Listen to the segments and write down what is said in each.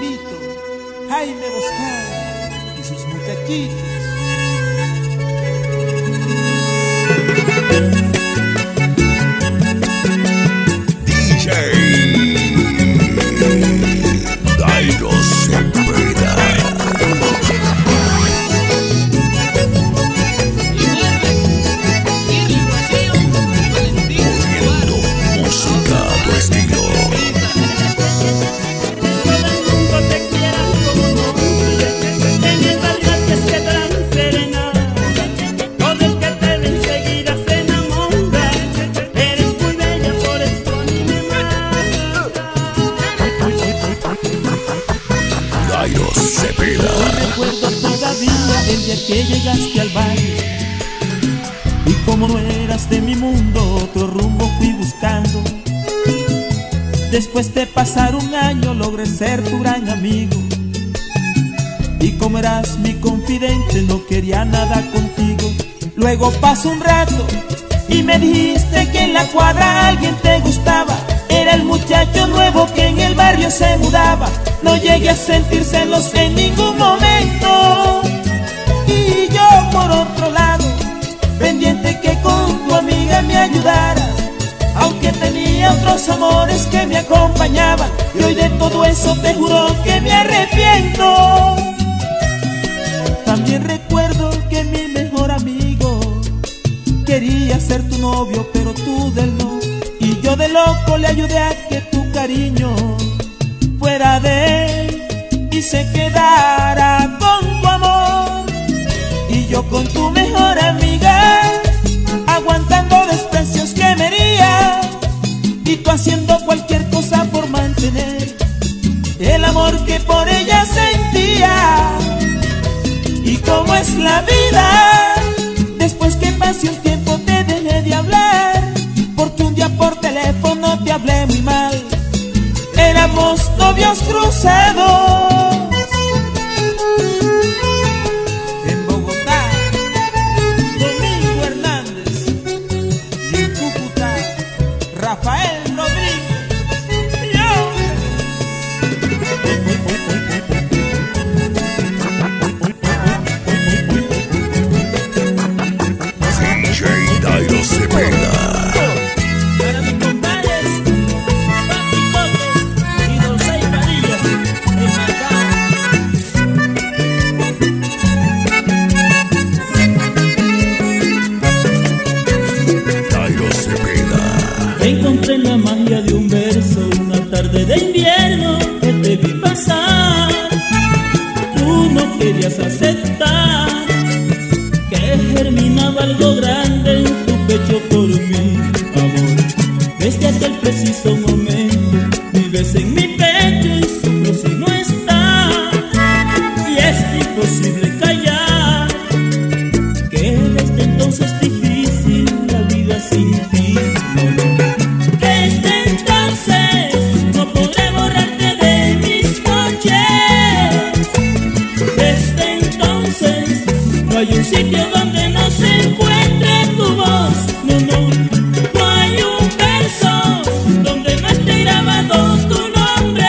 Jaimito, Jaime Boscar y sus muchachitos. Que llegaste al baile Y como no eras de mi mundo, otro rumbo fui buscando. Después de pasar un año logré ser tu gran amigo. Y como eras mi confidente no quería nada contigo. Luego pasó un rato y me dijiste que en la cuadra alguien te gustaba El muchacho nuevo que en el barrio se mudaba. No llegué a sentir celos en ningún momento. Y yo por otro lado, pendiente que con tu amiga me ayudara, aunque tenía otros amores que me acompañaban, y hoy de todo eso te juro que me arrepiento. También recuerdo que mi mejor amigo quería ser tu novio, pero tú del no, yo de loco le ayudé a que tu cariño fuera de él y se quedara con tu amor. Yo con tu mejor amiga, éramos novios tarde de invierno que te vi pasar, tú no querías aceptar que germinaba algo grande en tu pecho por mi amor. Desde aquel preciso momento vives en mi pecho y sufro si no estás, y es imposible. hay un sitio donde no se encuentre tu voz, no, no. No hay un verso donde no esté grabado tu nombre.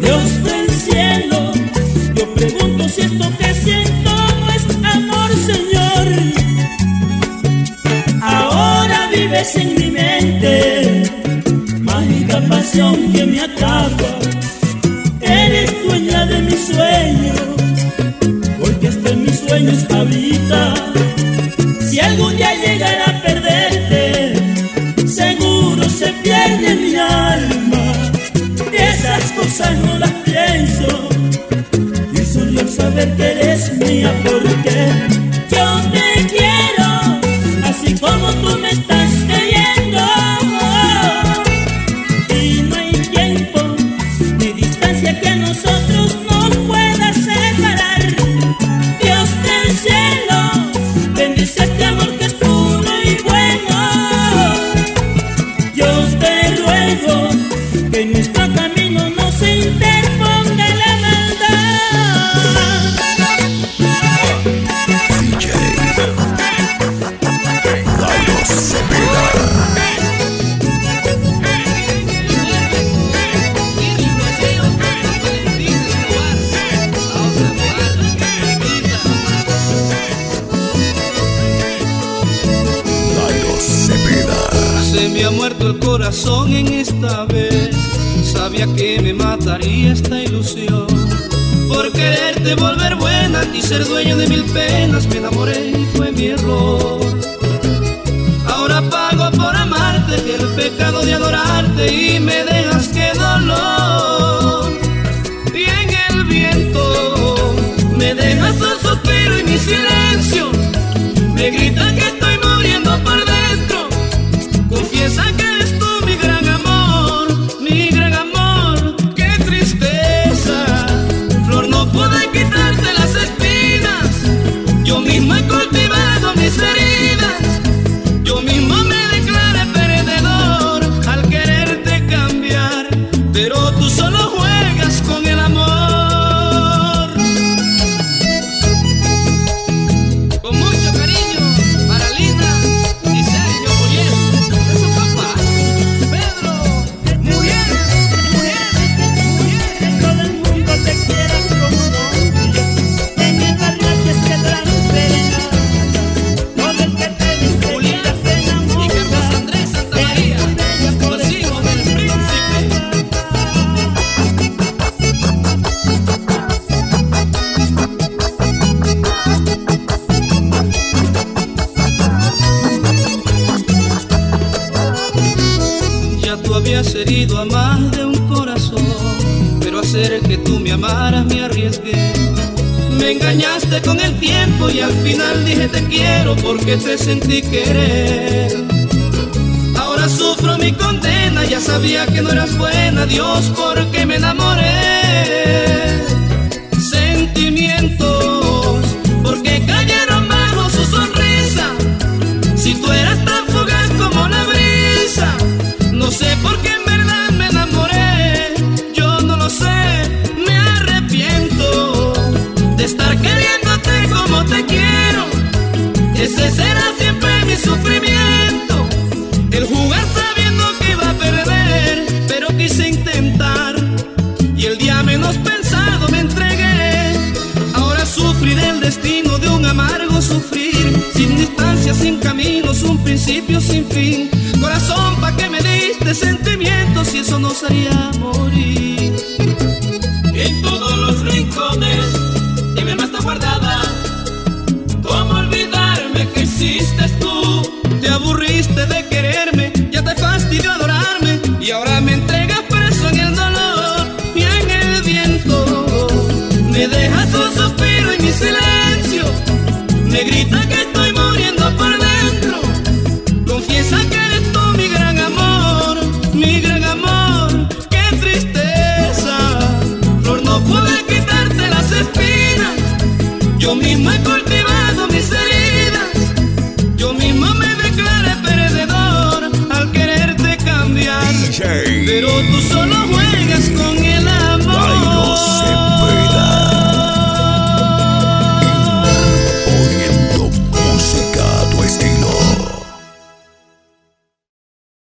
Dios del cielo, yo pregunto si esto que siento no es amor, Señor. Ahora vives en mi mente, mágica pasión que me atrapa. Eres dueña de mi sueño sueños, Paulita. Si algún día llegara a perderte, seguro se pierde mi alma. y Esas cosas no las pienso. Y es un saber que eres mía porque yo te quiero, así como tú me estás. Me ha muerto el corazón en esta vez. Sabía que me mataría esta ilusión. Por quererte volver buena y ser dueño de mil penas, me enamoré y fue mi error. Me amaras me arriesgué. Me engañaste con el tiempo y al final dije te quiero porque te sentí querer. Ahora sufro mi condena, ya sabía que no eras buena, Dios, porque me enamoré. Queriéndote como te quiero. Ese será siempre mi sufrimiento. El jugar sabiendo que iba a perder, pero quise intentar. Y el día menos pensado me entregué. Ahora sufrí del destino de un amargo sufrir. Sin distancia, sin caminos, un principio sin fin. Corazón, ¿pa' que me diste sentimientos y eso nos haría morir? En todos los rincones de mi alma está Pero tú solo juegas